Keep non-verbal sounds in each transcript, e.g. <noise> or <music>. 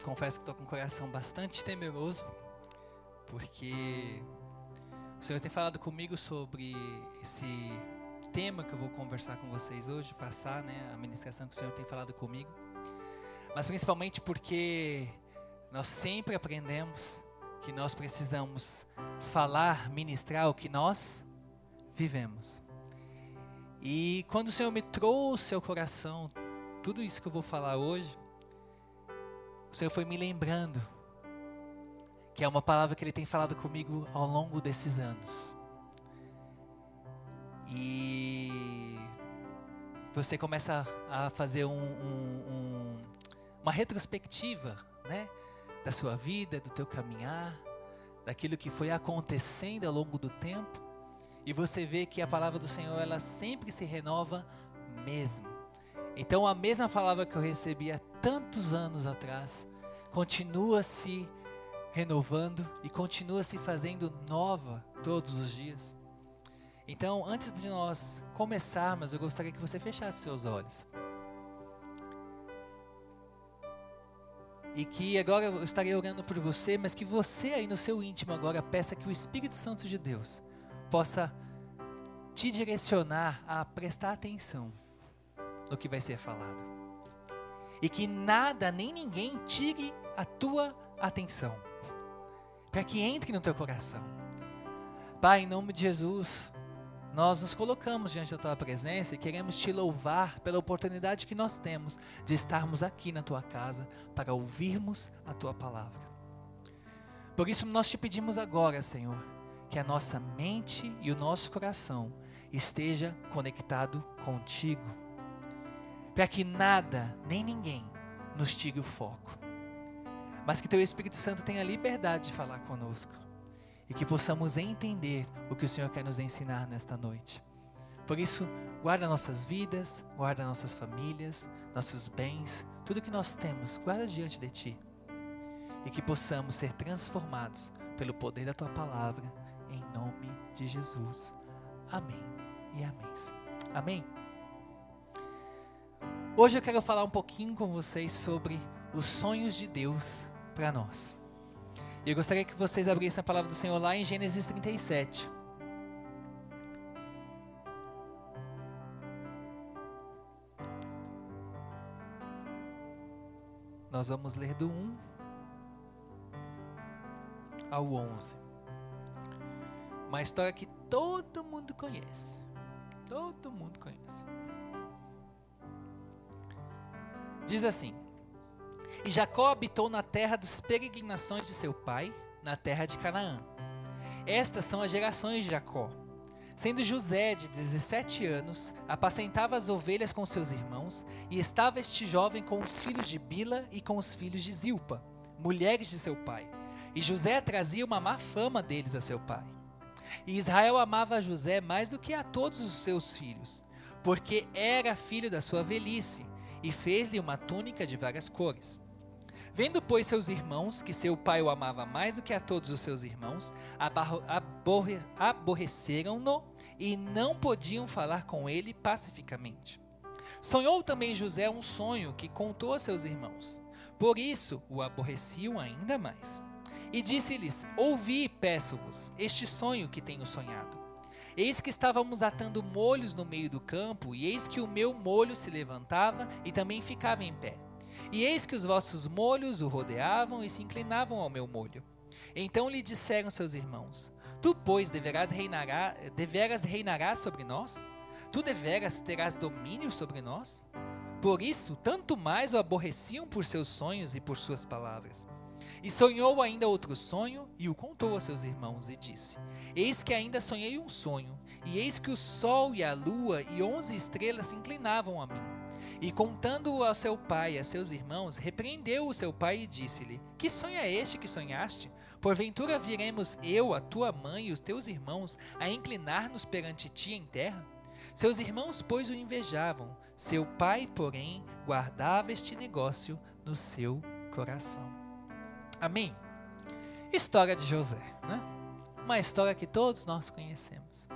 confesso que estou com o coração bastante temeroso, porque o Senhor tem falado comigo sobre esse tema que eu vou conversar com vocês hoje, passar, né, a ministração que o Senhor tem falado comigo. Mas principalmente porque nós sempre aprendemos que nós precisamos falar, ministrar o que nós vivemos. E quando o Senhor me trouxe ao coração tudo isso que eu vou falar hoje, o Senhor foi me lembrando que é uma palavra que Ele tem falado comigo ao longo desses anos. E você começa a fazer um, um, um, uma retrospectiva, né, da sua vida, do teu caminhar, daquilo que foi acontecendo ao longo do tempo, e você vê que a palavra do Senhor ela sempre se renova mesmo. Então a mesma palavra que eu recebi há tantos anos atrás continua se renovando e continua se fazendo nova todos os dias. Então, antes de nós começarmos, eu gostaria que você fechasse seus olhos. E que agora eu estarei orando por você, mas que você aí no seu íntimo agora peça que o Espírito Santo de Deus possa te direcionar a prestar atenção no que vai ser falado. E que nada nem ninguém tire a tua atenção. Para que entre no teu coração. Pai, em nome de Jesus, nós nos colocamos diante da tua presença e queremos te louvar pela oportunidade que nós temos de estarmos aqui na tua casa para ouvirmos a tua palavra. Por isso nós te pedimos agora, Senhor, que a nossa mente e o nosso coração esteja conectado contigo, para que nada nem ninguém nos tire o foco, mas que teu Espírito Santo tenha liberdade de falar conosco e que possamos entender o que o Senhor quer nos ensinar nesta noite. Por isso, guarda nossas vidas, guarda nossas famílias, nossos bens, tudo que nós temos, guarda diante de Ti. E que possamos ser transformados pelo poder da Tua palavra, em nome de Jesus. Amém e amém. Amém. Hoje eu quero falar um pouquinho com vocês sobre os sonhos de Deus para nós. E eu gostaria que vocês abrissem a palavra do Senhor lá em Gênesis 37. Nós vamos ler do 1 ao 11. Uma história que todo mundo conhece. Todo mundo conhece. Diz assim: e Jacó habitou na terra das peregrinações de seu pai, na terra de Canaã. Estas são as gerações de Jacó. Sendo José de 17 anos, apacentava as ovelhas com seus irmãos, e estava este jovem com os filhos de Bila e com os filhos de Zilpa, mulheres de seu pai. E José trazia uma má fama deles a seu pai. E Israel amava José mais do que a todos os seus filhos, porque era filho da sua velhice, e fez-lhe uma túnica de várias cores. Vendo, pois, seus irmãos que seu pai o amava mais do que a todos os seus irmãos, aborre, aborreceram-no e não podiam falar com ele pacificamente. Sonhou também José um sonho que contou a seus irmãos. Por isso o aborreciam ainda mais. E disse-lhes: Ouvi, peço-vos, este sonho que tenho sonhado. Eis que estávamos atando molhos no meio do campo, e eis que o meu molho se levantava e também ficava em pé. E eis que os vossos molhos o rodeavam e se inclinavam ao meu molho. Então lhe disseram seus irmãos: Tu, pois, deverás reinará, deveras reinarás sobre nós? Tu deveras terás domínio sobre nós? Por isso, tanto mais o aborreciam por seus sonhos e por suas palavras. E sonhou ainda outro sonho e o contou a seus irmãos e disse: Eis que ainda sonhei um sonho, e eis que o sol e a lua e onze estrelas se inclinavam a mim. E contando-o ao seu pai e a seus irmãos, repreendeu o seu pai e disse-lhe: Que sonho é este que sonhaste? Porventura viremos eu, a tua mãe e os teus irmãos a inclinar-nos perante ti em terra? Seus irmãos, pois, o invejavam. Seu pai, porém, guardava este negócio no seu coração. Amém? História de José, né? Uma história que todos nós conhecemos.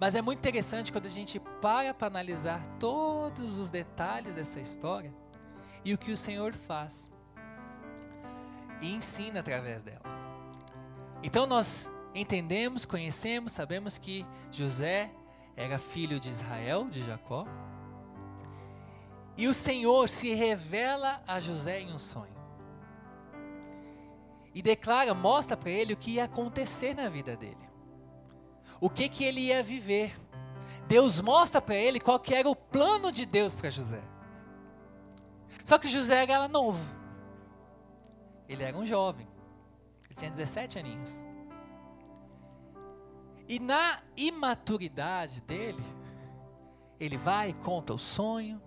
Mas é muito interessante quando a gente para para analisar todos os detalhes dessa história e o que o Senhor faz. e ensina através dela. Então nós entendemos, conhecemos, sabemos que José era filho de Israel, de Jacó. E o Senhor se revela a José em um sonho. E declara, mostra para ele o que ia acontecer na vida dele. O que que ele ia viver. Deus mostra para ele qual que era o plano de Deus para José. Só que José era novo. Ele era um jovem. Ele tinha 17 aninhos. E na imaturidade dele, ele vai e conta o sonho,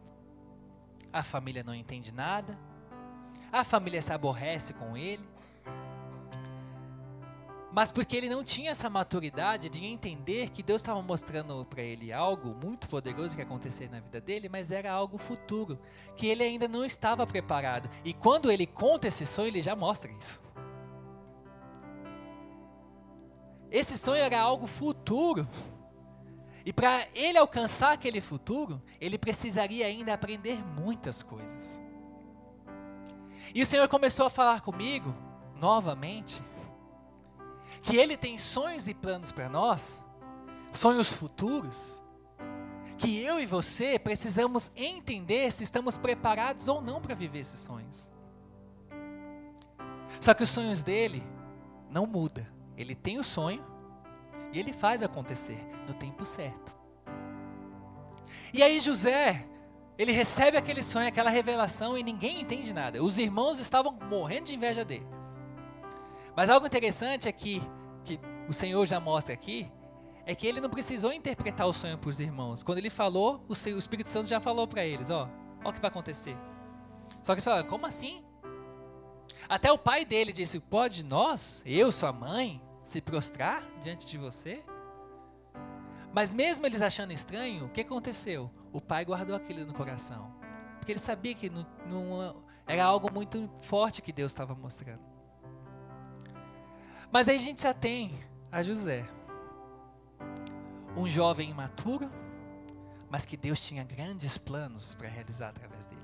a família não entende nada, a família se aborrece com ele, mas porque ele não tinha essa maturidade de entender que Deus estava mostrando para ele algo muito poderoso que ia acontecer na vida dele, mas era algo futuro, que ele ainda não estava preparado. E quando ele conta esse sonho, ele já mostra isso. Esse sonho era algo futuro. E para ele alcançar aquele futuro, ele precisaria ainda aprender muitas coisas. E o Senhor começou a falar comigo, novamente, que Ele tem sonhos e planos para nós, sonhos futuros, que eu e você precisamos entender se estamos preparados ou não para viver esses sonhos. Só que os sonhos dele não mudam. Ele tem o sonho e ele faz acontecer no tempo certo. E aí José, ele recebe aquele sonho, aquela revelação e ninguém entende nada. Os irmãos estavam morrendo de inveja dele. Mas algo interessante é que, que o Senhor já mostra aqui, é que ele não precisou interpretar o sonho para os irmãos. Quando ele falou, o, o Espírito Santo já falou para eles, ó, ó o que vai acontecer. Só que eles falaram, como assim? Até o pai dele disse, pode nós, eu, sua mãe, se prostrar diante de você? Mas mesmo eles achando estranho, o que aconteceu? O pai guardou aquilo no coração. Porque ele sabia que não, não era algo muito forte que Deus estava mostrando. Mas aí a gente já tem a José, um jovem imaturo, mas que Deus tinha grandes planos para realizar através dele.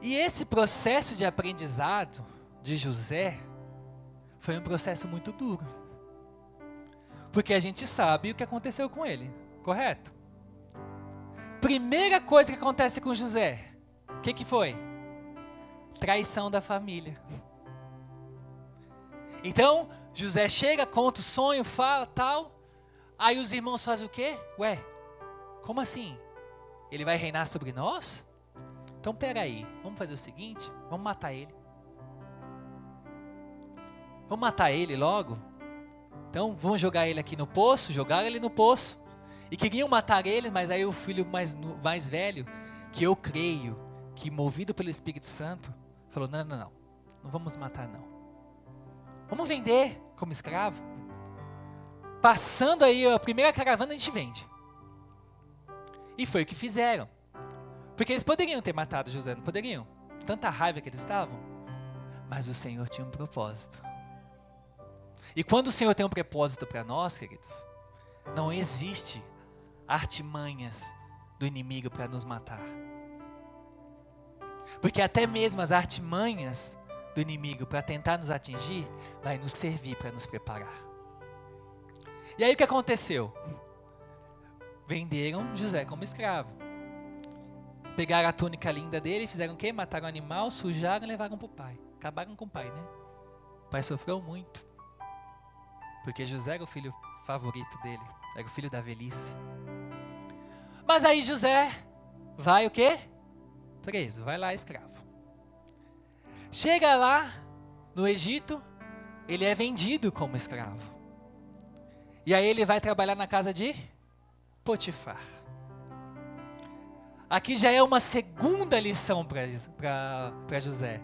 E esse processo de aprendizado de José foi um processo muito duro. Porque a gente sabe o que aconteceu com ele, correto? Primeira coisa que acontece com José, o que, que foi? Traição da família. Então, José chega, conta o sonho, fala tal. Aí os irmãos fazem o quê? Ué, como assim? Ele vai reinar sobre nós? Então pega aí, vamos fazer o seguinte, vamos matar ele. Vamos matar ele logo? Então vamos jogar ele aqui no poço, jogar ele no poço. E queriam matar ele, mas aí o filho mais, mais velho, que eu creio, que movido pelo Espírito Santo, falou: não, não, não, não vamos matar não. Vamos vender como escravo. Passando aí a primeira caravana, a gente vende. E foi o que fizeram. Porque eles poderiam ter matado José, não poderiam? Tanta raiva que eles estavam. Mas o Senhor tinha um propósito. E quando o Senhor tem um propósito para nós, queridos, não existe artimanhas do inimigo para nos matar. Porque até mesmo as artimanhas do inimigo para tentar nos atingir, vai nos servir para nos preparar. E aí o que aconteceu? Venderam José como escravo. Pegaram a túnica linda dele, fizeram o quê? Mataram o animal, sujaram e levaram para o pai. Acabaram com o pai, né? O pai sofreu muito. Porque José era o filho favorito dele. Era o filho da velhice. Mas aí José vai o quê? Preso, vai lá escravo. Chega lá no Egito, ele é vendido como escravo. E aí ele vai trabalhar na casa de Potifar. Aqui já é uma segunda lição para José.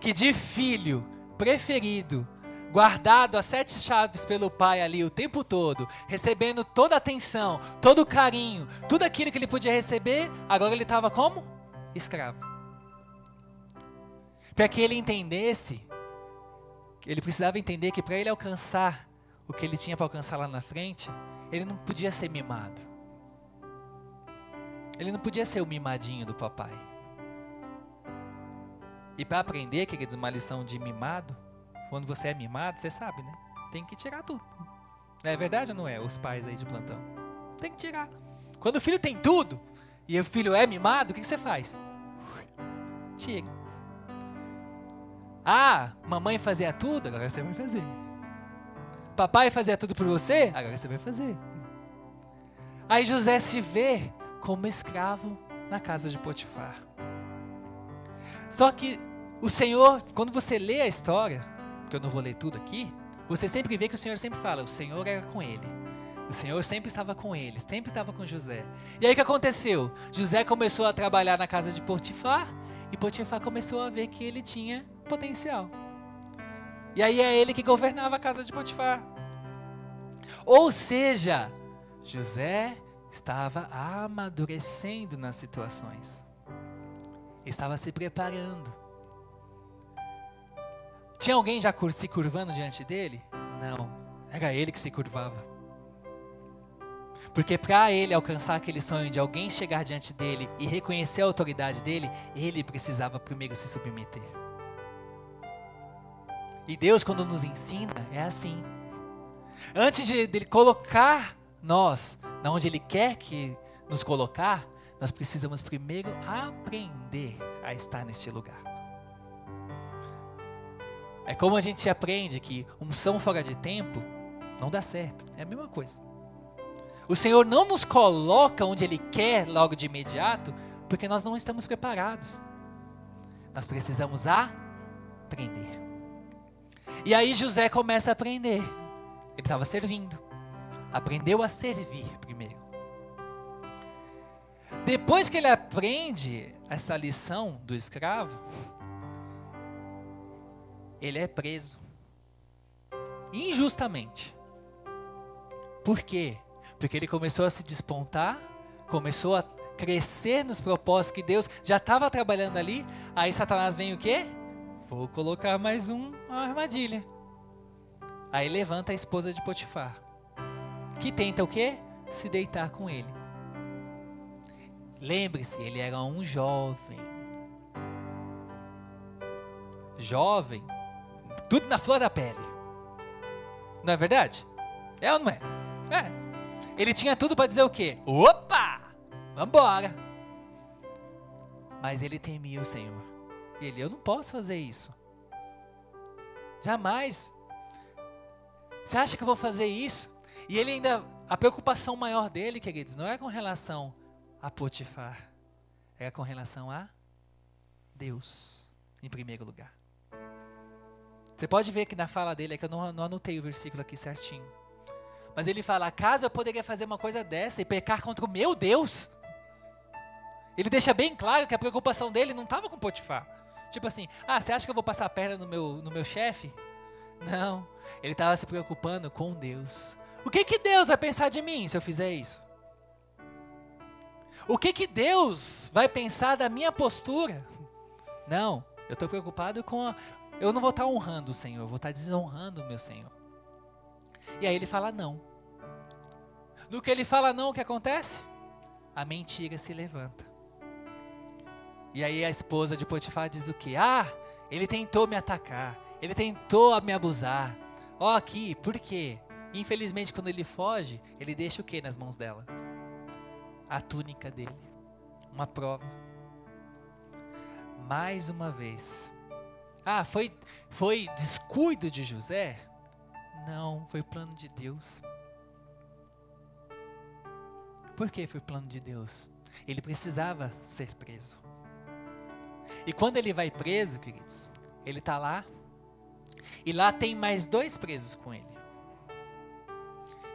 Que de filho preferido, guardado a sete chaves pelo pai ali o tempo todo, recebendo toda a atenção, todo o carinho, tudo aquilo que ele podia receber, agora ele estava como? Escravo para que ele entendesse, ele precisava entender que para ele alcançar o que ele tinha para alcançar lá na frente, ele não podia ser mimado. Ele não podia ser o mimadinho do papai. E para aprender, queridos, uma lição de mimado, quando você é mimado, você sabe, né? Tem que tirar tudo. É verdade ou não é? Os pais aí de plantão. Tem que tirar. Quando o filho tem tudo e o filho é mimado, o que, que você faz? Tira. Ah, mamãe fazia tudo, agora você vai fazer. Papai fazia tudo por você, agora você vai fazer. Aí José se vê como escravo na casa de Potifar. Só que o Senhor, quando você lê a história, que eu não vou ler tudo aqui, você sempre vê que o Senhor sempre fala, o Senhor era com ele. O Senhor sempre estava com ele, sempre estava com José. E aí o que aconteceu? José começou a trabalhar na casa de Potifar e Potifar começou a ver que ele tinha potencial. E aí é ele que governava a casa de Potifar. Ou seja, José estava amadurecendo nas situações. Estava se preparando. Tinha alguém já se curvando diante dele? Não, era ele que se curvava. Porque para ele alcançar aquele sonho de alguém chegar diante dele e reconhecer a autoridade dele, ele precisava primeiro se submeter. E Deus, quando nos ensina, é assim. Antes de, de colocar nós na onde Ele quer que nos colocar, nós precisamos primeiro aprender a estar neste lugar. É como a gente aprende que unção fora de tempo não dá certo. É a mesma coisa. O Senhor não nos coloca onde Ele quer logo de imediato, porque nós não estamos preparados. Nós precisamos aprender. E aí José começa a aprender. Ele estava servindo. Aprendeu a servir primeiro. Depois que ele aprende essa lição do escravo, ele é preso. Injustamente. Por quê? Porque ele começou a se despontar, começou a crescer nos propósitos que Deus já estava trabalhando ali. Aí Satanás vem o quê? Vou colocar mais um, uma armadilha. Aí levanta a esposa de Potifar, que tenta o quê? Se deitar com ele. Lembre-se, ele era um jovem. Jovem tudo na flor da pele. Não é verdade? É ou não é? É. Ele tinha tudo para dizer o quê? Opa! Vambora! Mas ele temia o Senhor. Ele, eu não posso fazer isso. Jamais. Você acha que eu vou fazer isso? E ele ainda, a preocupação maior dele, queridos, não é com relação a Potifar, é com relação a Deus, em primeiro lugar. Você pode ver que na fala dele, é que eu não, não anotei o versículo aqui certinho. Mas ele fala: acaso eu poderia fazer uma coisa dessa e pecar contra o meu Deus? Ele deixa bem claro que a preocupação dele não estava com Potifar. Tipo assim, ah, você acha que eu vou passar a perna no meu, no meu chefe? Não, ele estava se preocupando com Deus. O que que Deus vai pensar de mim se eu fizer isso? O que que Deus vai pensar da minha postura? Não, eu estou preocupado com a, eu não vou estar honrando o Senhor, eu vou estar desonrando o meu Senhor. E aí ele fala não. No que ele fala não, o que acontece? A mentira se levanta. E aí a esposa de Potifar diz o que? Ah, ele tentou me atacar, ele tentou me abusar. Ó, oh, aqui, por quê? Infelizmente, quando ele foge, ele deixa o que nas mãos dela? A túnica dele. Uma prova. Mais uma vez, ah, foi, foi descuido de José? Não, foi plano de Deus. Por que foi plano de Deus? Ele precisava ser preso. E quando ele vai preso, queridos, ele está lá, e lá tem mais dois presos com ele.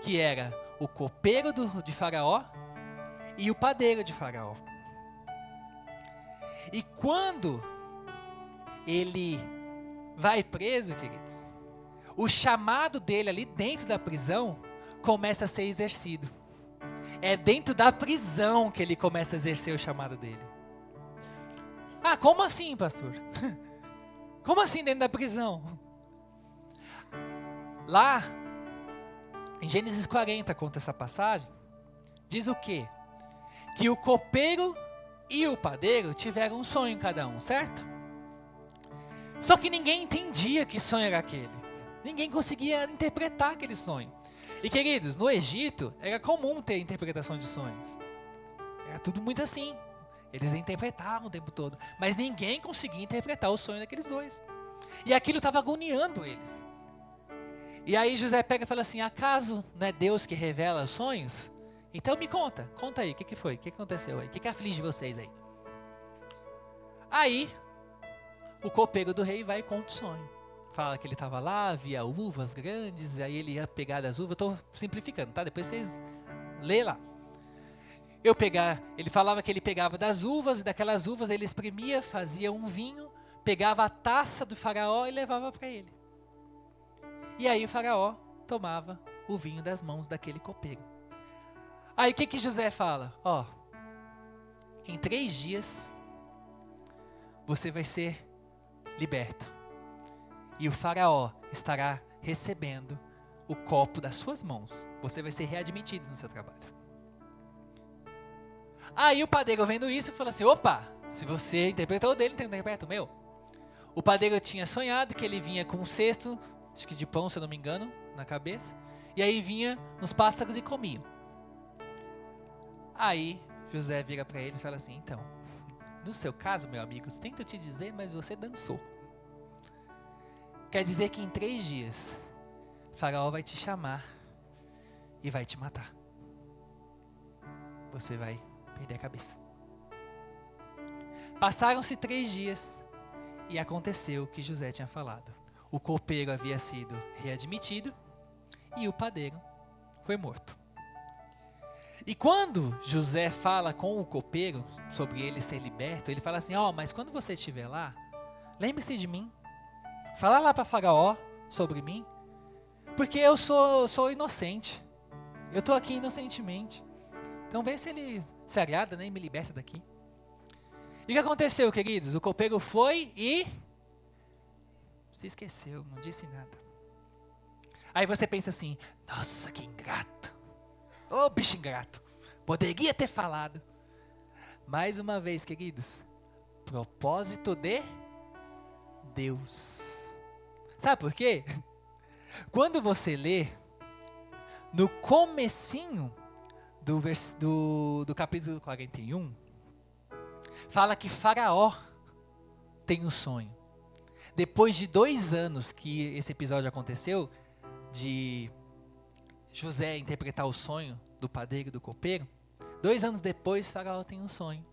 Que era o copeiro do, de Faraó e o padeiro de Faraó. E quando ele vai preso, queridos, o chamado dele ali dentro da prisão começa a ser exercido. É dentro da prisão que ele começa a exercer o chamado dele. Ah, como assim, pastor? <laughs> Como assim dentro da prisão? Lá, em Gênesis 40, conta essa passagem, diz o quê? Que o copeiro e o padeiro tiveram um sonho cada um, certo? Só que ninguém entendia que sonho era aquele. Ninguém conseguia interpretar aquele sonho. E queridos, no Egito era comum ter interpretação de sonhos. Era tudo muito assim. Eles interpretavam o tempo todo. Mas ninguém conseguia interpretar o sonho daqueles dois. E aquilo estava agoniando eles. E aí José pega e fala assim: acaso não é Deus que revela os sonhos? Então me conta, conta aí, o que, que foi? O que, que aconteceu aí? O que, que aflige vocês aí? Aí, o copeiro do rei vai e conta o sonho. Fala que ele estava lá, via uvas grandes, aí ele ia pegar das uvas. Estou simplificando, tá? Depois vocês lê lá. Eu pegar, ele falava que ele pegava das uvas e daquelas uvas ele exprimia, fazia um vinho, pegava a taça do faraó e levava para ele. E aí o faraó tomava o vinho das mãos daquele copeiro. Aí o que que José fala? Ó, em três dias você vai ser liberto. E o faraó estará recebendo o copo das suas mãos. Você vai ser readmitido no seu trabalho. Aí o padeiro vendo isso falou assim: opa, se você interpretou o dele, interpreta o meu. O padeiro tinha sonhado que ele vinha com um cesto, acho que de pão, se eu não me engano, na cabeça. E aí vinha uns pássaros e comiam. Aí José vira para ele e fala assim: então, no seu caso, meu amigo, tento te dizer, mas você dançou. Quer dizer que em três dias, Faraó vai te chamar e vai te matar. Você vai perder a cabeça. Passaram-se três dias e aconteceu o que José tinha falado. O copeiro havia sido readmitido e o padeiro foi morto. E quando José fala com o copeiro sobre ele ser liberto, ele fala assim: Ó, oh, mas quando você estiver lá, lembre-se de mim. Fala lá para Faraó sobre mim, porque eu sou, sou inocente. Eu estou aqui inocentemente. Então vê se ele se agrada né, me liberta daqui. E o que aconteceu, queridos? O copeiro foi e se esqueceu, não disse nada. Aí você pensa assim: nossa, que ingrato. Ô oh, bicho ingrato. Poderia ter falado. Mais uma vez, queridos. Propósito de Deus. Sabe por quê? <laughs> Quando você lê no comecinho do, vers, do, do capítulo 41, fala que Faraó tem um sonho. Depois de dois anos que esse episódio aconteceu, de José interpretar o sonho do padeiro e do copeiro, dois anos depois, Faraó tem um sonho.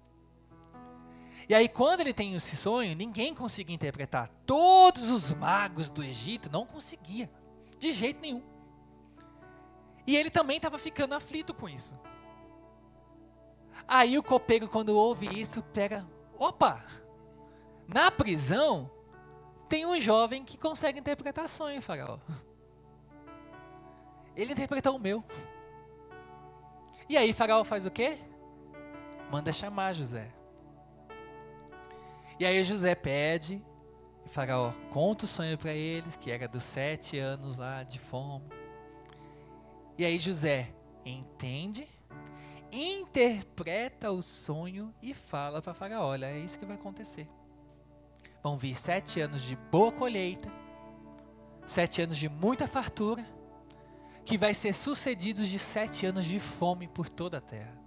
E aí, quando ele tem esse sonho, ninguém conseguia interpretar. Todos os magos do Egito não conseguia, de jeito nenhum. E ele também estava ficando aflito com isso. Aí o copeiro, quando ouve isso, pega: opa, na prisão tem um jovem que consegue interpretar sonho, Faraó. Ele interpretou o meu. E aí Faraó faz o quê? Manda chamar José. E aí José pede, Faraó conta o sonho para eles, que era dos sete anos lá de fome. E aí José entende, interpreta o sonho e fala para Faraó: olha, é isso que vai acontecer. Vão vir sete anos de boa colheita, sete anos de muita fartura que vai ser sucedidos de sete anos de fome por toda a terra.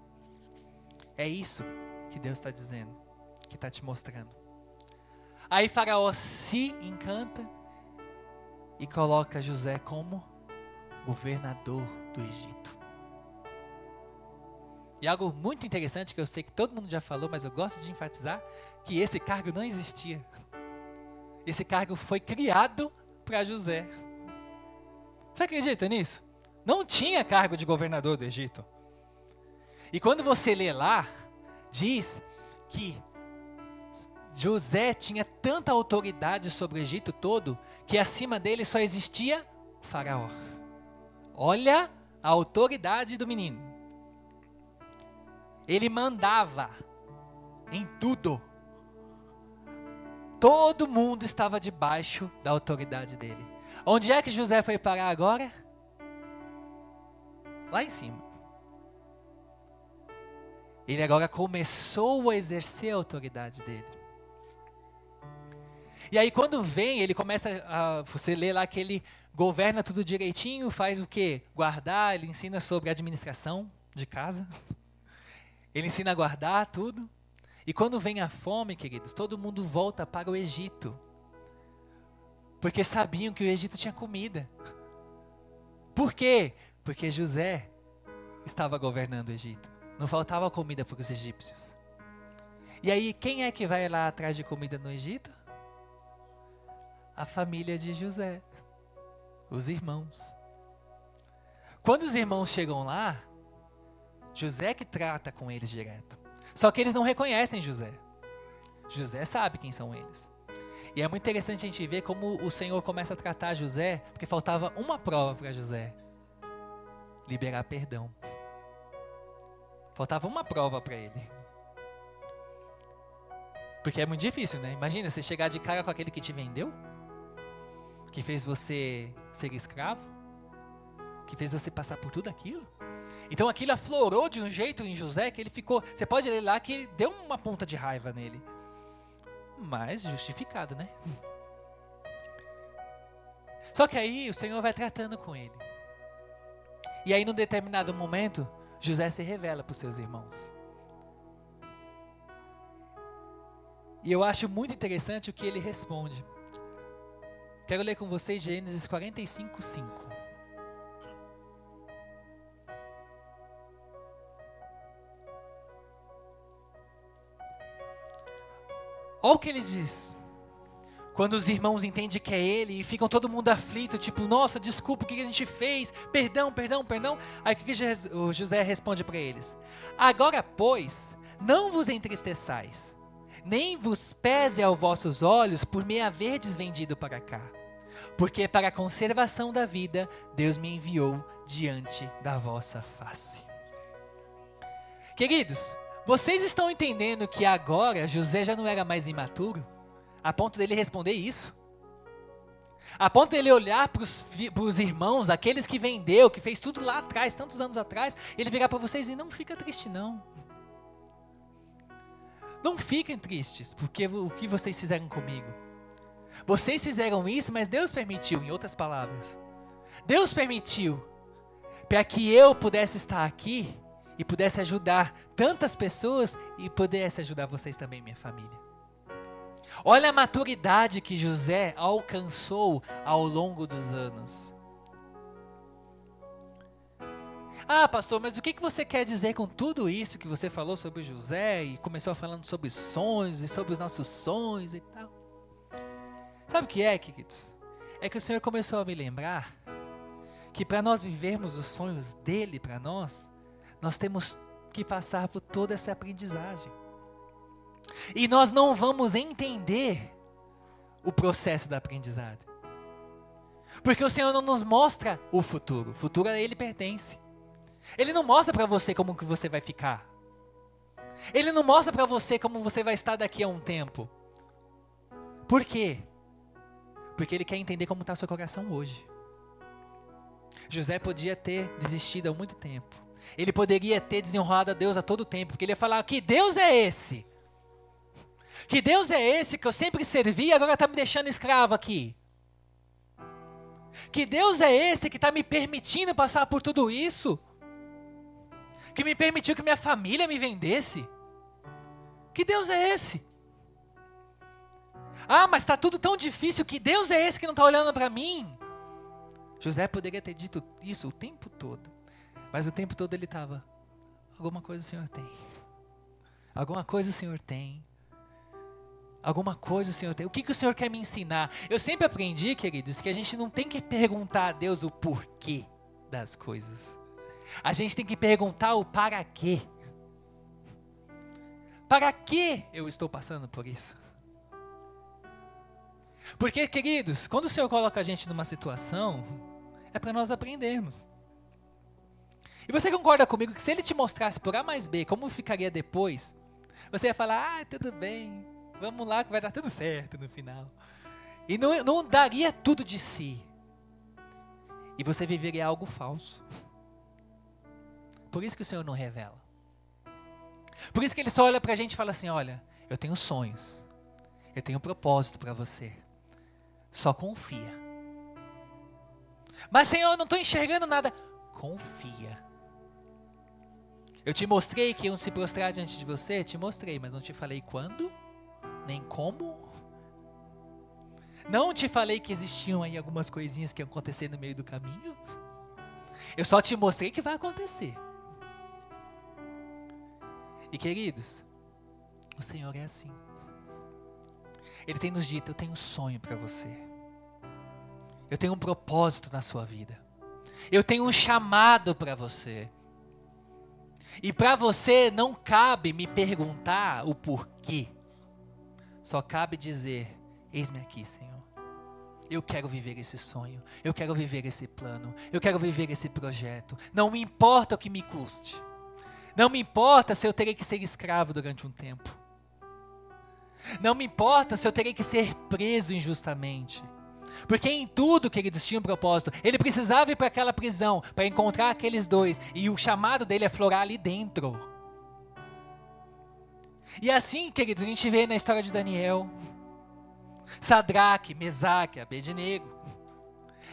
É isso que Deus está dizendo, que está te mostrando. Aí Faraó se encanta e coloca José como governador do Egito. E algo muito interessante que eu sei que todo mundo já falou, mas eu gosto de enfatizar, que esse cargo não existia. Esse cargo foi criado para José. Você acredita nisso? Não tinha cargo de governador do Egito. E quando você lê lá, diz que José tinha tanta autoridade sobre o Egito todo que acima dele só existia o Faraó. Olha a autoridade do menino. Ele mandava em tudo. Todo mundo estava debaixo da autoridade dele. Onde é que José foi parar agora? Lá em cima. Ele agora começou a exercer a autoridade dele. E aí quando vem, ele começa a. Você lê lá que ele governa tudo direitinho, faz o quê? Guardar, ele ensina sobre administração de casa. Ele ensina a guardar tudo. E quando vem a fome, queridos, todo mundo volta para o Egito. Porque sabiam que o Egito tinha comida. Por quê? Porque José estava governando o Egito. Não faltava comida para os egípcios. E aí, quem é que vai lá atrás de comida no Egito? A família de José. Os irmãos. Quando os irmãos chegam lá, José que trata com eles direto. Só que eles não reconhecem José. José sabe quem são eles. E é muito interessante a gente ver como o Senhor começa a tratar José, porque faltava uma prova para José: liberar perdão. Faltava uma prova para ele. Porque é muito difícil, né? Imagina você chegar de cara com aquele que te vendeu, que fez você ser escravo, que fez você passar por tudo aquilo. Então aquilo aflorou de um jeito em José que ele ficou. Você pode ler lá que deu uma ponta de raiva nele. Mas justificado, né? <laughs> Só que aí o Senhor vai tratando com ele. E aí, num determinado momento, José se revela para os seus irmãos. E eu acho muito interessante o que ele responde. Quero ler com vocês Gênesis 45, 5. Olha o que ele diz. Quando os irmãos entendem que é ele e ficam todo mundo aflito, tipo, nossa, desculpa, o que a gente fez? Perdão, perdão, perdão. Aí o que o José responde para eles? Agora, pois, não vos entristeçais, nem vos pese aos vossos olhos por me haverdes vendido para cá. Porque para a conservação da vida, Deus me enviou diante da vossa face. Queridos, vocês estão entendendo que agora José já não era mais imaturo? A ponto dele responder isso? A ponto dele olhar para os irmãos, aqueles que vendeu, que fez tudo lá atrás, tantos anos atrás, ele virar para vocês e não fica triste não. Não fiquem tristes, porque o que vocês fizeram comigo. Vocês fizeram isso, mas Deus permitiu, em outras palavras. Deus permitiu para que eu pudesse estar aqui e pudesse ajudar tantas pessoas e pudesse ajudar vocês também, minha família. Olha a maturidade que José alcançou ao longo dos anos. Ah, pastor, mas o que você quer dizer com tudo isso que você falou sobre José e começou falando sobre sonhos e sobre os nossos sonhos e tal? Sabe o que é, queridos? É que o Senhor começou a me lembrar que para nós vivermos os sonhos dele para nós, nós temos que passar por toda essa aprendizagem. E nós não vamos entender o processo da aprendizagem. Porque o Senhor não nos mostra o futuro. O futuro a Ele pertence. Ele não mostra para você como que você vai ficar. Ele não mostra para você como você vai estar daqui a um tempo. Por quê? Porque Ele quer entender como está o seu coração hoje. José podia ter desistido há muito tempo. Ele poderia ter desenrolado a Deus a todo tempo, porque ele ia falar: Que Deus é esse? Que Deus é esse que eu sempre servi e agora está me deixando escravo aqui? Que Deus é esse que está me permitindo passar por tudo isso? Que me permitiu que minha família me vendesse? Que Deus é esse? Ah, mas está tudo tão difícil. Que Deus é esse que não está olhando para mim? José poderia ter dito isso o tempo todo. Mas o tempo todo ele estava: alguma coisa o Senhor tem. Alguma coisa o Senhor tem. Alguma coisa o Senhor tem. O que, que o Senhor quer me ensinar? Eu sempre aprendi, queridos, que a gente não tem que perguntar a Deus o porquê das coisas. A gente tem que perguntar o para quê. Para que eu estou passando por isso? Porque, queridos, quando o Senhor coloca a gente numa situação, é para nós aprendermos. E você concorda comigo que se ele te mostrasse por A mais B como ficaria depois, você ia falar, ah, tudo bem, vamos lá que vai dar tudo certo no final. E não, não daria tudo de si. E você viveria algo falso. Por isso que o Senhor não revela. Por isso que ele só olha para a gente e fala assim: olha, eu tenho sonhos, eu tenho um propósito para você. Só confia. Mas, Senhor, eu não estou enxergando nada. Confia. Eu te mostrei que iam se prostrar diante de você, te mostrei, mas não te falei quando, nem como. Não te falei que existiam aí algumas coisinhas que iam acontecer no meio do caminho. Eu só te mostrei que vai acontecer. E queridos, o Senhor é assim. Ele tem nos dito: Eu tenho um sonho para você. Eu tenho um propósito na sua vida. Eu tenho um chamado para você. E para você não cabe me perguntar o porquê. Só cabe dizer: Eis-me aqui, Senhor. Eu quero viver esse sonho. Eu quero viver esse plano. Eu quero viver esse projeto. Não me importa o que me custe. Não me importa se eu terei que ser escravo durante um tempo. Não me importa se eu terei que ser preso injustamente. Porque em tudo, queridos, tinha um propósito. Ele precisava ir para aquela prisão para encontrar aqueles dois. E o chamado dele é florar ali dentro. E assim, queridos, a gente vê na história de Daniel, Sadraque, Mesaque, Abednego.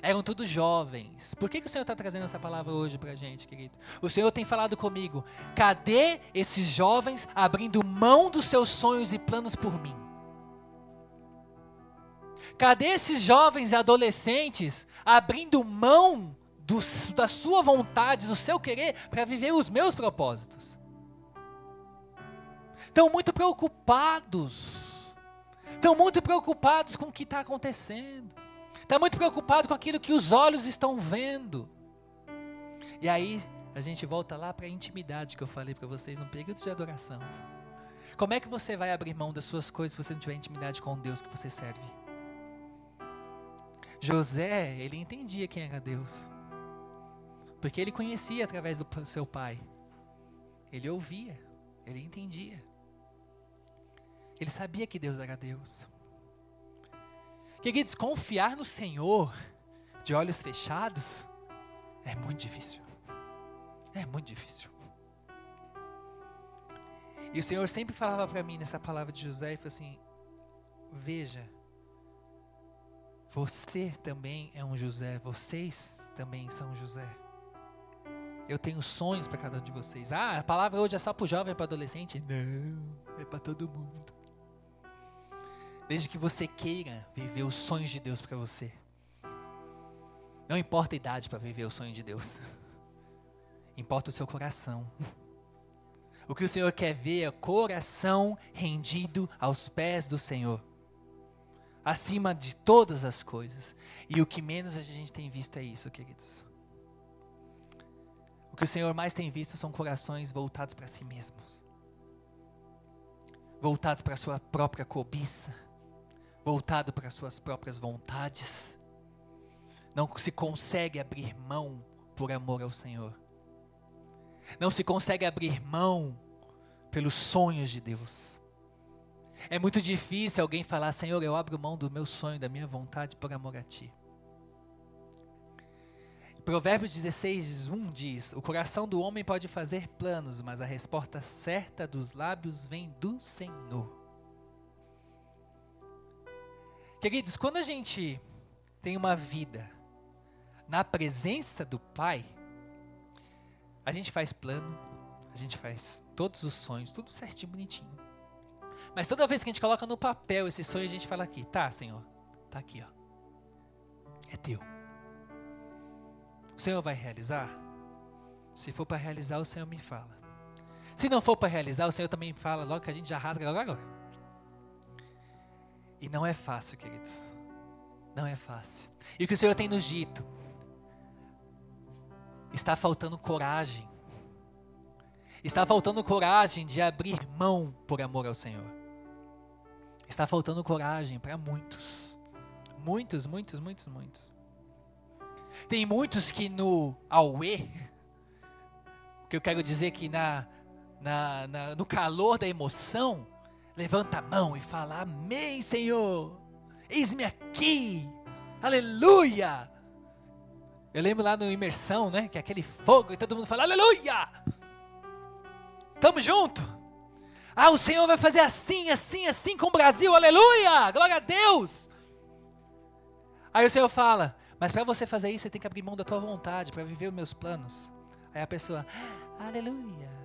Eram todos jovens. Por que, que o Senhor está trazendo essa palavra hoje para a gente, querido? O Senhor tem falado comigo. Cadê esses jovens abrindo mão dos seus sonhos e planos por mim? Cadê esses jovens e adolescentes abrindo mão do, da sua vontade, do seu querer, para viver os meus propósitos? Estão muito preocupados. Estão muito preocupados com o que está acontecendo. Estão muito preocupados com aquilo que os olhos estão vendo. E aí a gente volta lá para a intimidade que eu falei para vocês no período de adoração. Como é que você vai abrir mão das suas coisas se você não tiver intimidade com o Deus que você serve? José, ele entendia quem era Deus. Porque ele conhecia através do seu pai. Ele ouvia, ele entendia. Ele sabia que Deus era Deus. Queridos, confiar no Senhor de olhos fechados é muito difícil. É muito difícil. E o Senhor sempre falava para mim nessa palavra de José, e falou assim: Veja, você também é um José, vocês também são José. Eu tenho sonhos para cada um de vocês. Ah, a palavra hoje é só para o jovem e para adolescente? Não, é para todo mundo. Desde que você queira viver os sonhos de Deus para você. Não importa a idade para viver o sonho de Deus. <laughs> Importa o seu coração. <laughs> O que o Senhor quer ver é coração rendido aos pés do Senhor acima de todas as coisas. E o que menos a gente tem visto é isso, queridos. O que o Senhor mais tem visto são corações voltados para si mesmos, voltados para a sua própria cobiça, voltado para as suas próprias vontades. Não se consegue abrir mão por amor ao Senhor. Não se consegue abrir mão pelos sonhos de Deus. É muito difícil alguém falar, Senhor, eu abro mão do meu sonho, da minha vontade por amor a Ti. Provérbios 16, 1 diz: O coração do homem pode fazer planos, mas a resposta certa dos lábios vem do Senhor. Queridos, quando a gente tem uma vida na presença do Pai, a gente faz plano, a gente faz todos os sonhos, tudo certinho, bonitinho. Mas toda vez que a gente coloca no papel esse sonho, a gente fala aqui, tá, Senhor, tá aqui, ó. É teu. O Senhor vai realizar? Se for para realizar, o Senhor me fala. Se não for para realizar, o Senhor também fala logo que a gente já rasga logo agora. E não é fácil, queridos. Não é fácil. E o que o Senhor tem nos dito? Está faltando coragem. Está faltando coragem de abrir mão por amor ao Senhor. Está faltando coragem para muitos. Muitos, muitos, muitos, muitos. Tem muitos que no Aue, o que eu quero dizer que na, na, na, no calor da emoção, levanta a mão e fala: Amém, Senhor, eis-me aqui, aleluia. Eu lembro lá no imersão, né? Que é aquele fogo e todo mundo fala: Aleluia! Tamo junto. Ah, o Senhor vai fazer assim, assim, assim com o Brasil, aleluia! Glória a Deus! Aí o Senhor fala, mas para você fazer isso, você tem que abrir mão da tua vontade para viver os meus planos. Aí a pessoa, aleluia.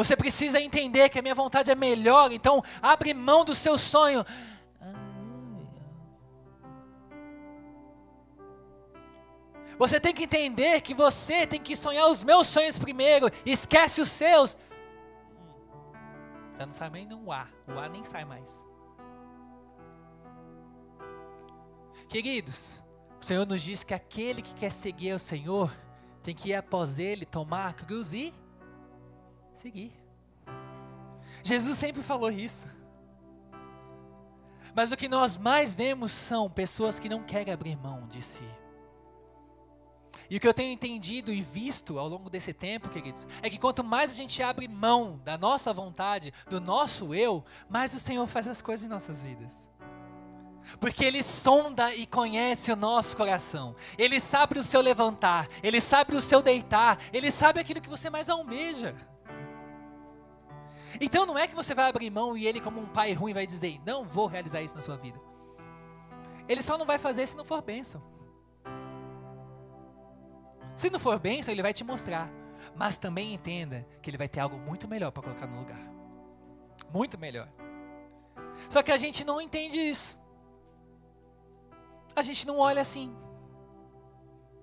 Você precisa entender que a minha vontade é melhor, então abre mão do seu sonho. Você tem que entender que você tem que sonhar os meus sonhos primeiro, esquece os seus. Já não sai nem no ar, o ar nem sai mais. Queridos, o Senhor nos diz que aquele que quer seguir o Senhor tem que ir após Ele, tomar a cruz e seguir. Jesus sempre falou isso. Mas o que nós mais vemos são pessoas que não querem abrir mão de si. E o que eu tenho entendido e visto ao longo desse tempo, queridos, é que quanto mais a gente abre mão da nossa vontade, do nosso eu, mais o Senhor faz as coisas em nossas vidas. Porque Ele sonda e conhece o nosso coração. Ele sabe o seu levantar, Ele sabe o seu deitar, Ele sabe aquilo que você mais almeja. Então não é que você vai abrir mão e Ele, como um pai ruim, vai dizer: Não vou realizar isso na sua vida. Ele só não vai fazer se não for bênção. Se não for bênção, Ele vai te mostrar. Mas também entenda que Ele vai ter algo muito melhor para colocar no lugar. Muito melhor. Só que a gente não entende isso a gente não olha assim.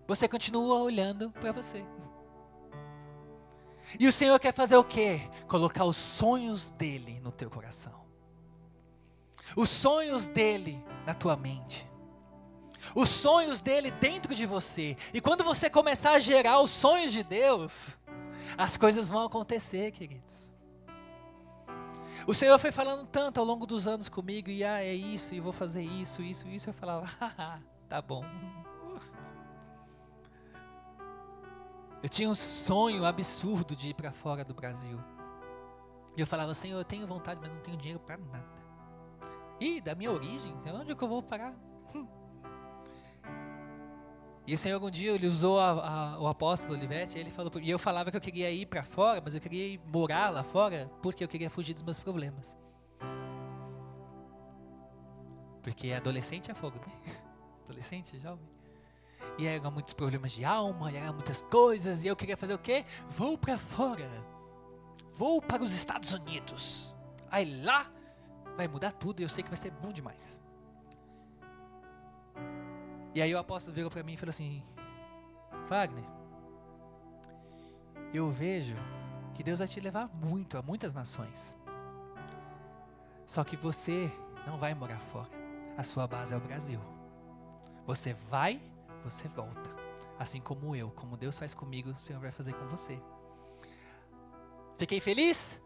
Você continua olhando para você. E o Senhor quer fazer o quê? Colocar os sonhos dele no teu coração. Os sonhos dele na tua mente. Os sonhos dele dentro de você. E quando você começar a gerar os sonhos de Deus, as coisas vão acontecer, queridos. O Senhor foi falando tanto ao longo dos anos comigo, e ah, é isso, e vou fazer isso, isso, isso. Eu falava, <laughs> ah, tá bom. Eu tinha um sonho absurdo de ir para fora do Brasil. E eu falava, Senhor, eu tenho vontade, mas não tenho dinheiro para nada. E da minha origem, onde é que eu vou parar? E o Senhor algum dia ele usou a, a, o apóstolo Olivete, ele falou, e eu falava que eu queria ir para fora, mas eu queria ir morar lá fora porque eu queria fugir dos meus problemas. Porque adolescente é fogo, né? <laughs> Adolescente, jovem. E eram muitos problemas de alma, e eram muitas coisas, e eu queria fazer o quê? Vou para fora. Vou para os Estados Unidos. Aí lá vai mudar tudo e eu sei que vai ser bom demais. E aí o apóstolo virou para mim e falou assim: Wagner, eu vejo que Deus vai te levar muito a muitas nações. Só que você não vai morar fora. A sua base é o Brasil. Você vai, você volta. Assim como eu, como Deus faz comigo, o Senhor vai fazer com você. Fiquei feliz?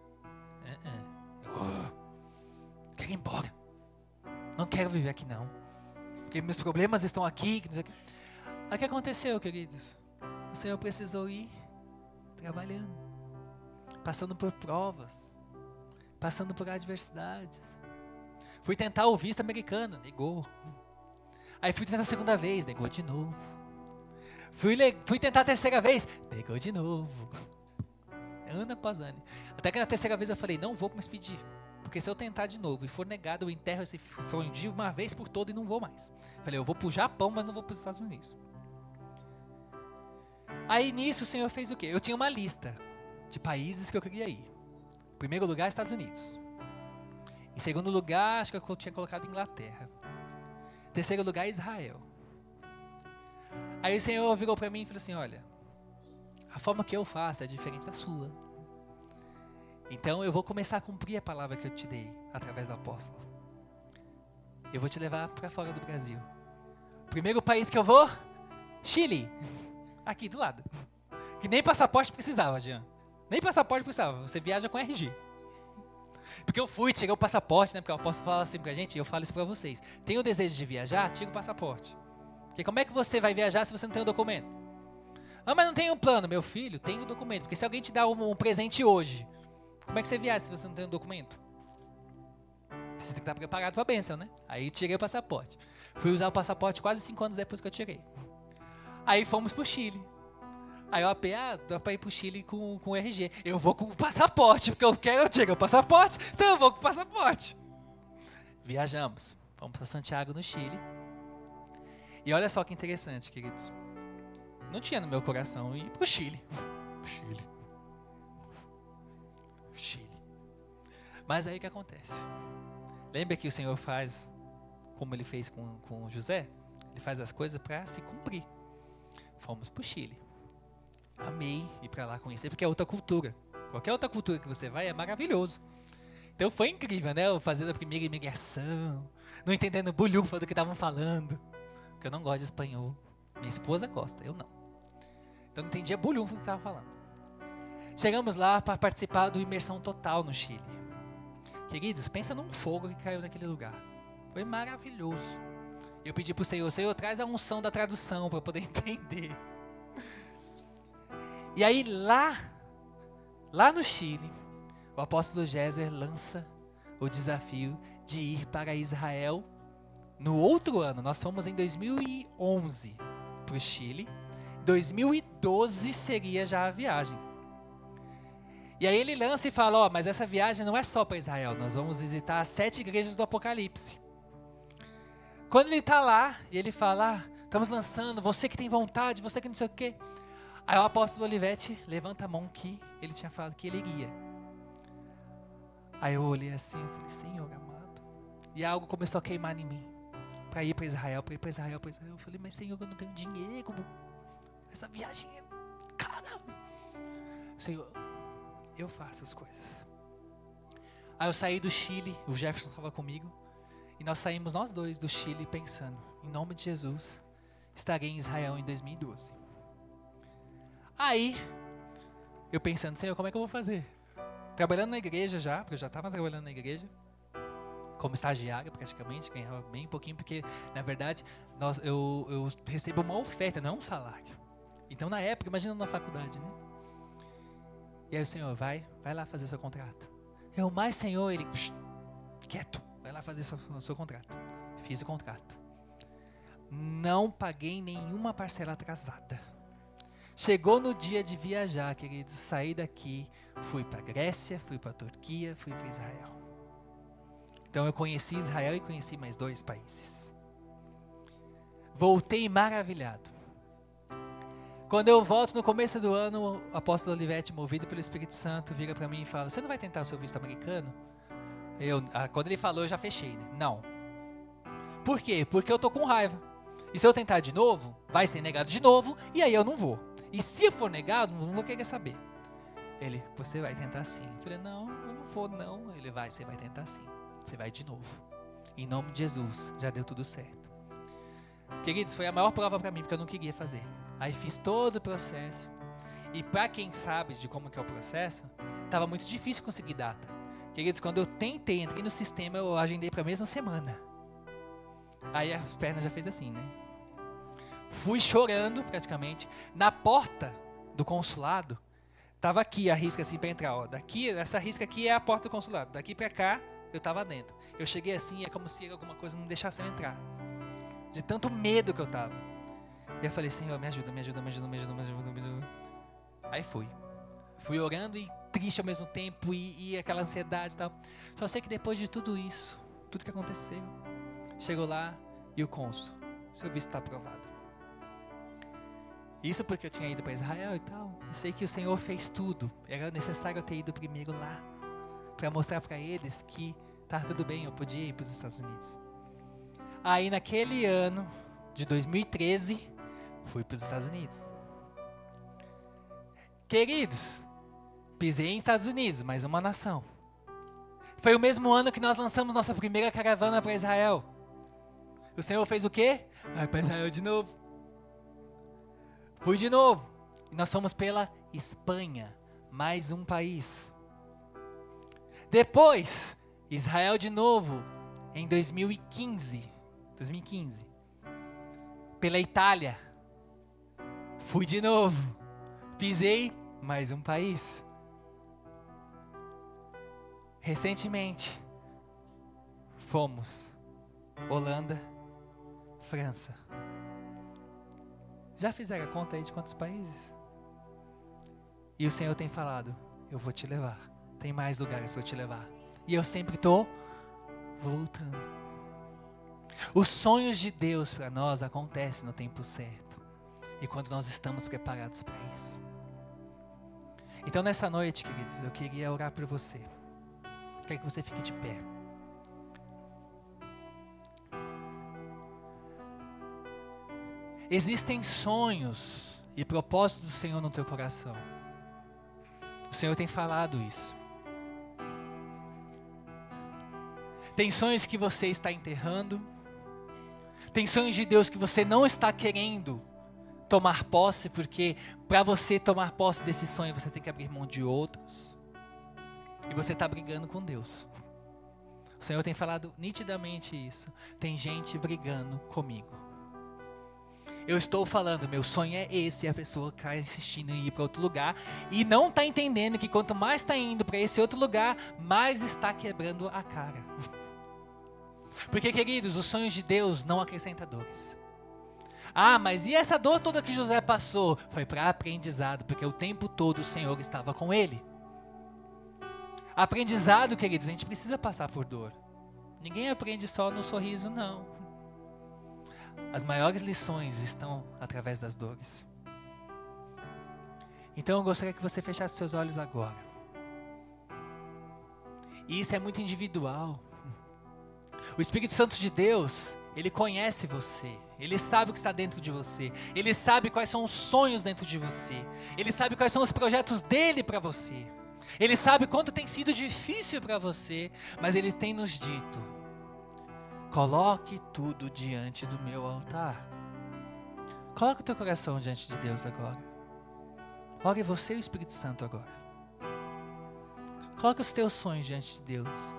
Uh -uh. Quero ir embora. Não quero viver aqui não porque meus problemas estão aqui. O que aconteceu, queridos? O Senhor precisou ir trabalhando, passando por provas, passando por adversidades. Fui tentar o visto americano, negou. Aí fui tentar a segunda vez, negou de novo. Fui, fui tentar a terceira vez, negou de novo. <laughs> Ano após ano. Até que na terceira vez eu falei, não vou mais pedir. Porque se eu tentar de novo e for negado, eu enterro esse sonho de uma vez por toda e não vou mais. Falei, eu vou pro Japão, mas não vou para os Estados Unidos. Aí nisso o Senhor fez o quê? Eu tinha uma lista de países que eu queria ir. Em primeiro lugar, Estados Unidos. Em segundo lugar, acho que eu tinha colocado Inglaterra. Terceiro lugar, Israel. Aí o Senhor virou para mim e falou assim: Olha, a forma que eu faço é diferente da sua. Então eu vou começar a cumprir a palavra que eu te dei através do apóstolo. Eu vou te levar para fora do Brasil. Primeiro país que eu vou, Chile. Aqui do lado. Que nem passaporte precisava, Jean. Nem passaporte precisava. Você viaja com RG. Porque eu fui, tirei o passaporte, né? Porque o apóstolo fala assim pra gente, eu falo isso pra vocês. Tem o desejo de viajar? Tira o passaporte. Porque como é que você vai viajar se você não tem o documento? Ah, mas não tem um plano, meu filho, tem o documento. Porque se alguém te dá um, um presente hoje, como é que você viaja se você não tem um documento? Você tem que estar preparado para a bênção, né? Aí tirei o passaporte. Fui usar o passaporte quase cinco anos depois que eu tirei. Aí fomos pro Chile. Aí eu apei, ah, dá pra ir pro Chile com, com o RG. Eu vou com o passaporte, porque eu quero, eu tirei o passaporte, então eu vou com o passaporte. viajamos. Fomos para Santiago, no Chile. E olha só que interessante, queridos. Não tinha no meu coração ir para o Chile. Chile. Chile. Mas aí o que acontece? Lembra que o Senhor faz como ele fez com, com José? Ele faz as coisas para se cumprir. Fomos para o Chile. Amei ir para lá conhecer, porque é outra cultura. Qualquer outra cultura que você vai é maravilhoso. Então foi incrível, né? Eu fazendo a primeira imigração, não entendendo bulhufa do que estavam falando. Porque eu não gosto de espanhol. Minha esposa gosta, eu não. Então não entendia bulhufa do que estavam falando. Chegamos lá para participar do Imersão Total no Chile. Queridos, pensa num fogo que caiu naquele lugar. Foi maravilhoso. Eu pedi para o Senhor, Senhor, traz a unção da tradução para eu poder <laughs> entender. E aí lá, lá no Chile, o apóstolo Géser lança o desafio de ir para Israel no outro ano. Nós fomos em 2011 para o Chile. 2012 seria já a viagem. E aí ele lança e fala: Ó, oh, mas essa viagem não é só para Israel, nós vamos visitar as sete igrejas do Apocalipse. Quando ele está lá, e ele fala: ah, estamos lançando, você que tem vontade, você que não sei o quê. Aí o apóstolo Olivete levanta a mão que ele tinha falado que ele iria. Aí eu olhei assim e falei, Senhor amado. E algo começou a queimar em mim. Para ir para Israel, para ir para Israel, para Israel. Eu falei, mas Senhor, eu não tenho dinheiro. Essa viagem é cara. Senhor, eu faço as coisas. Aí eu saí do Chile, o Jefferson estava comigo. E nós saímos nós dois do Chile pensando, em nome de Jesus, estarei em Israel em 2012. Aí, eu pensando, Senhor, como é que eu vou fazer? Trabalhando na igreja já, porque eu já estava trabalhando na igreja, como estagiário praticamente, ganhava bem pouquinho, porque na verdade nós, eu, eu recebo uma oferta, não é um salário. Então na época, imagina na faculdade, né? E aí o Senhor, vai, vai lá fazer seu contrato. Eu, mais Senhor, ele, psh, quieto, vai lá fazer seu, seu contrato. Fiz o contrato. Não paguei nenhuma parcela atrasada. Chegou no dia de viajar, queridos, saí daqui, fui para Grécia, fui para Turquia, fui para Israel. Então eu conheci Israel e conheci mais dois países. Voltei maravilhado. Quando eu volto no começo do ano, o apóstolo Olivete, movido pelo Espírito Santo, vira para mim e fala: Você não vai tentar o seu visto americano? Eu, ah, quando ele falou, eu já fechei, né? Não. Por quê? Porque eu tô com raiva. E se eu tentar de novo, vai ser negado de novo, e aí eu não vou. E se for negado, não vou querer saber. Ele, você vai tentar sim. Eu falei, não, eu não vou não. Ele vai, você vai tentar sim. Você vai de novo. Em nome de Jesus, já deu tudo certo. Queridos, foi a maior prova para mim, porque eu não queria fazer. Aí fiz todo o processo. E para quem sabe de como que é o processo, estava muito difícil conseguir data. Queridos, quando eu tentei, entrei no sistema, eu agendei para a mesma semana. Aí a perna já fez assim, né? Fui chorando, praticamente. Na porta do consulado, tava aqui a risca assim para entrar. Ó. Daqui, essa risca aqui é a porta do consulado. Daqui para cá, eu tava dentro. Eu cheguei assim, é como se alguma coisa não deixasse eu entrar. De tanto medo que eu tava. E eu falei, Senhor, me ajuda, me ajuda, me ajuda, me ajuda, me ajuda, me ajuda. Aí fui. Fui orando e triste ao mesmo tempo, e, e aquela ansiedade e tal. Só sei que depois de tudo isso, tudo que aconteceu, chegou lá e o cônsul, seu visto está aprovado. Isso porque eu tinha ido para Israel e tal. Eu sei que o Senhor fez tudo. Era necessário eu ter ido primeiro lá. Para mostrar para eles que tá tudo bem, eu podia ir para os Estados Unidos. Aí naquele ano de 2013, fui para os Estados Unidos. Queridos, pisei em Estados Unidos, mais uma nação. Foi o mesmo ano que nós lançamos nossa primeira caravana para Israel. O Senhor fez o quê? Vai para Israel de novo. Fui de novo. E nós fomos pela Espanha, mais um país. Depois, Israel de novo, em 2015. 2015. Pela Itália. Fui de novo. Pisei mais um país. Recentemente, fomos Holanda, França. Já fizeram a conta aí de quantos países? E o Senhor tem falado: Eu vou te levar. Tem mais lugares para eu te levar. E eu sempre estou voltando. Os sonhos de Deus para nós acontecem no tempo certo e quando nós estamos preparados para isso. Então, nessa noite, queridos, eu queria orar por você. Quero que você fique de pé. Existem sonhos e propósitos do Senhor no teu coração. O Senhor tem falado isso. Tem sonhos que você está enterrando. Tem sonhos de Deus que você não está querendo tomar posse, porque para você tomar posse desse sonho você tem que abrir mão de outros. E você está brigando com Deus. O Senhor tem falado nitidamente isso. Tem gente brigando comigo. Eu estou falando, meu sonho é esse, e a pessoa está insistindo em ir para outro lugar e não está entendendo que quanto mais está indo para esse outro lugar, mais está quebrando a cara. Porque, queridos, os sonhos de Deus não acrescentam dores. Ah, mas e essa dor toda que José passou? Foi para aprendizado, porque o tempo todo o Senhor estava com ele. Aprendizado, queridos, a gente precisa passar por dor. Ninguém aprende só no sorriso, não. As maiores lições estão através das dores. Então eu gostaria que você fechasse seus olhos agora. E isso é muito individual. O Espírito Santo de Deus, ele conhece você. Ele sabe o que está dentro de você. Ele sabe quais são os sonhos dentro de você. Ele sabe quais são os projetos dele para você. Ele sabe quanto tem sido difícil para você, mas ele tem nos dito: coloque tudo diante do meu altar. Coloque o teu coração diante de Deus agora. Ore você e o Espírito Santo agora. Coloque os teus sonhos diante de Deus.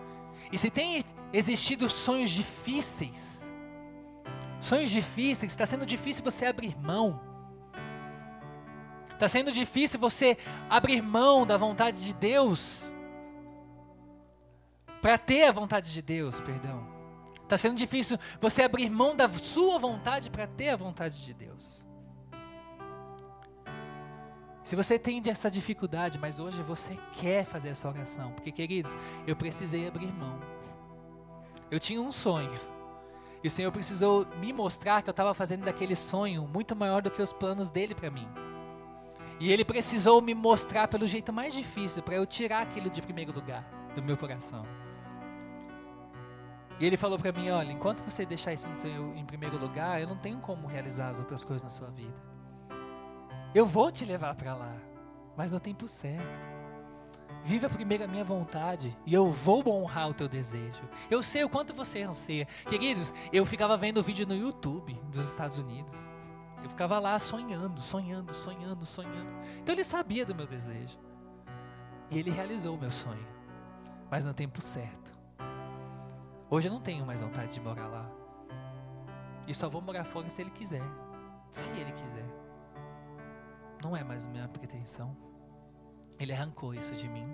E se tem existido sonhos difíceis, sonhos difíceis, está sendo difícil você abrir mão. Está sendo difícil você abrir mão da vontade de Deus para ter a vontade de Deus, perdão. Está sendo difícil você abrir mão da sua vontade para ter a vontade de Deus. Se você tem essa dificuldade, mas hoje você quer fazer essa oração, porque queridos, eu precisei abrir mão. Eu tinha um sonho. E o Senhor precisou me mostrar que eu estava fazendo daquele sonho muito maior do que os planos dele para mim. E ele precisou me mostrar pelo jeito mais difícil para eu tirar aquilo de primeiro lugar do meu coração. E ele falou para mim: olha, enquanto você deixar isso em primeiro lugar, eu não tenho como realizar as outras coisas na sua vida. Eu vou te levar para lá, mas no tempo certo. Viva primeiro a minha vontade e eu vou honrar o teu desejo. Eu sei o quanto você anseia. Queridos, eu ficava vendo vídeo no YouTube dos Estados Unidos. Eu ficava lá sonhando, sonhando, sonhando, sonhando. Então ele sabia do meu desejo. E ele realizou o meu sonho. Mas no tempo certo. Hoje eu não tenho mais vontade de morar lá. E só vou morar fora se ele quiser. Se ele quiser. Não é mais minha pretensão. Ele arrancou isso de mim.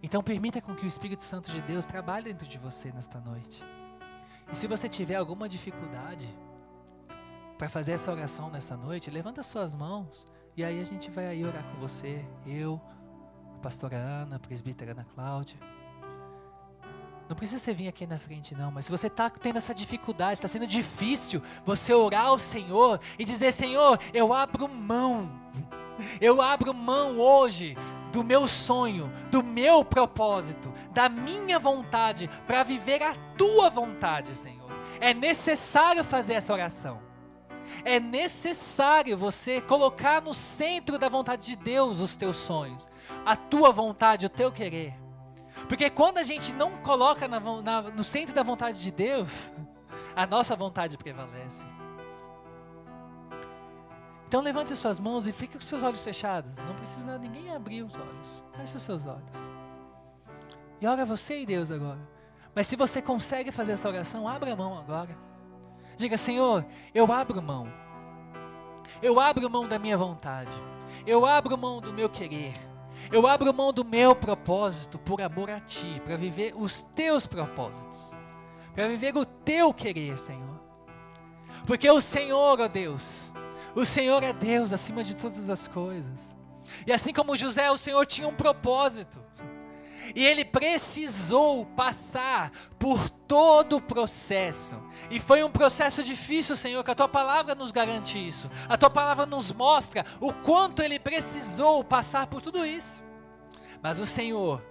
Então permita com que o Espírito Santo de Deus trabalhe dentro de você nesta noite. E se você tiver alguma dificuldade para fazer essa oração nessa noite, levanta suas mãos e aí a gente vai aí orar com você, eu, a pastora Ana, a presbítera Ana Cláudia. Não precisa você vir aqui na frente, não, mas se você está tendo essa dificuldade, está sendo difícil você orar ao Senhor e dizer: Senhor, eu abro mão eu abro mão hoje do meu sonho, do meu propósito, da minha vontade para viver a tua vontade, Senhor. É necessário fazer essa oração. É necessário você colocar no centro da vontade de Deus os teus sonhos, a tua vontade, o teu querer. Porque quando a gente não coloca na, na, no centro da vontade de Deus, a nossa vontade prevalece. Então levante suas mãos e fique com seus olhos fechados. Não precisa ninguém abrir os olhos. Feche os seus olhos. E ora você e Deus agora. Mas se você consegue fazer essa oração, abra a mão agora. Diga, Senhor, eu abro mão. Eu abro mão da minha vontade. Eu abro mão do meu querer. Eu abro mão do meu propósito por amor a Ti, para viver os Teus propósitos, para viver o Teu querer, Senhor. Porque o Senhor, ó Deus, o Senhor é Deus acima de todas as coisas. E assim como José, o Senhor tinha um propósito. E ele precisou passar por todo o processo. E foi um processo difícil, Senhor, que a tua palavra nos garante isso. A tua palavra nos mostra o quanto ele precisou passar por tudo isso. Mas o Senhor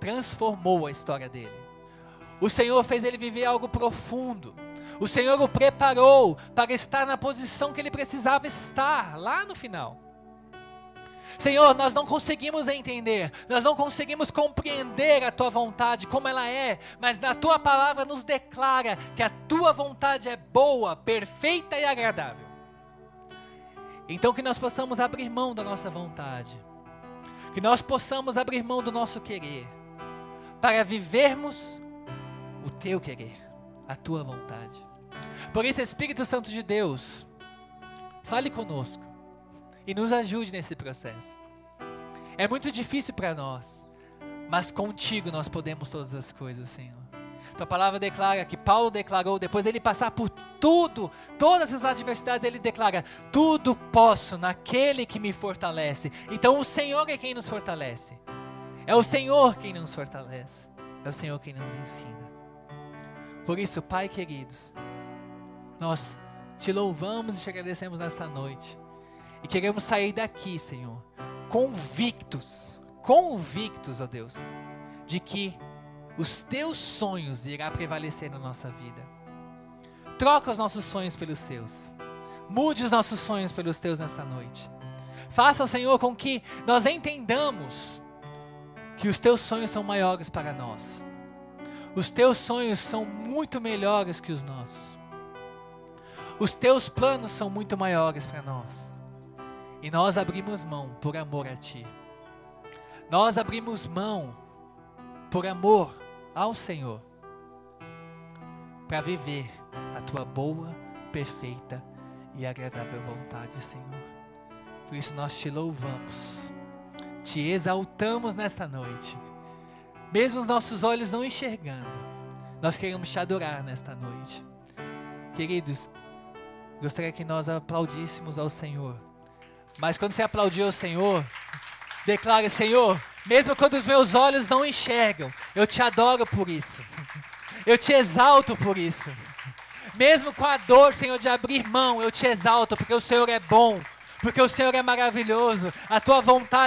transformou a história dele. O Senhor fez ele viver algo profundo. O Senhor o preparou para estar na posição que ele precisava estar lá no final. Senhor, nós não conseguimos entender, nós não conseguimos compreender a tua vontade como ela é, mas na tua palavra nos declara que a tua vontade é boa, perfeita e agradável. Então que nós possamos abrir mão da nossa vontade, que nós possamos abrir mão do nosso querer, para vivermos o teu querer, a tua vontade. Por isso, Espírito Santo de Deus, fale conosco e nos ajude nesse processo. É muito difícil para nós, mas contigo nós podemos todas as coisas, Senhor. Tua palavra declara que Paulo declarou, depois dele passar por tudo, todas as adversidades, ele declara: tudo posso naquele que me fortalece. Então o Senhor é quem nos fortalece. É o Senhor quem nos fortalece. É o Senhor quem nos ensina. Por isso, Pai queridos, nós te louvamos e te agradecemos nesta noite. E queremos sair daqui, Senhor, convictos, convictos, ó Deus, de que os teus sonhos irá prevalecer na nossa vida. Troca os nossos sonhos pelos seus. Mude os nossos sonhos pelos teus nesta noite. Faça, Senhor, com que nós entendamos que os teus sonhos são maiores para nós. Os teus sonhos são muito melhores que os nossos. Os teus planos são muito maiores para nós. E nós abrimos mão por amor a Ti. Nós abrimos mão por amor ao Senhor para viver a Tua boa, perfeita e agradável vontade, Senhor. Por isso nós te louvamos, te exaltamos nesta noite. Mesmo os nossos olhos não enxergando, nós queremos te adorar nesta noite. Queridos, gostaria que nós aplaudíssemos ao Senhor mas quando você aplaudiu o Senhor, declare: Senhor, mesmo quando os meus olhos não enxergam, eu te adoro por isso. Eu te exalto por isso. Mesmo com a dor, Senhor, de abrir mão, eu te exalto porque o Senhor é bom, porque o Senhor é maravilhoso. A tua vontade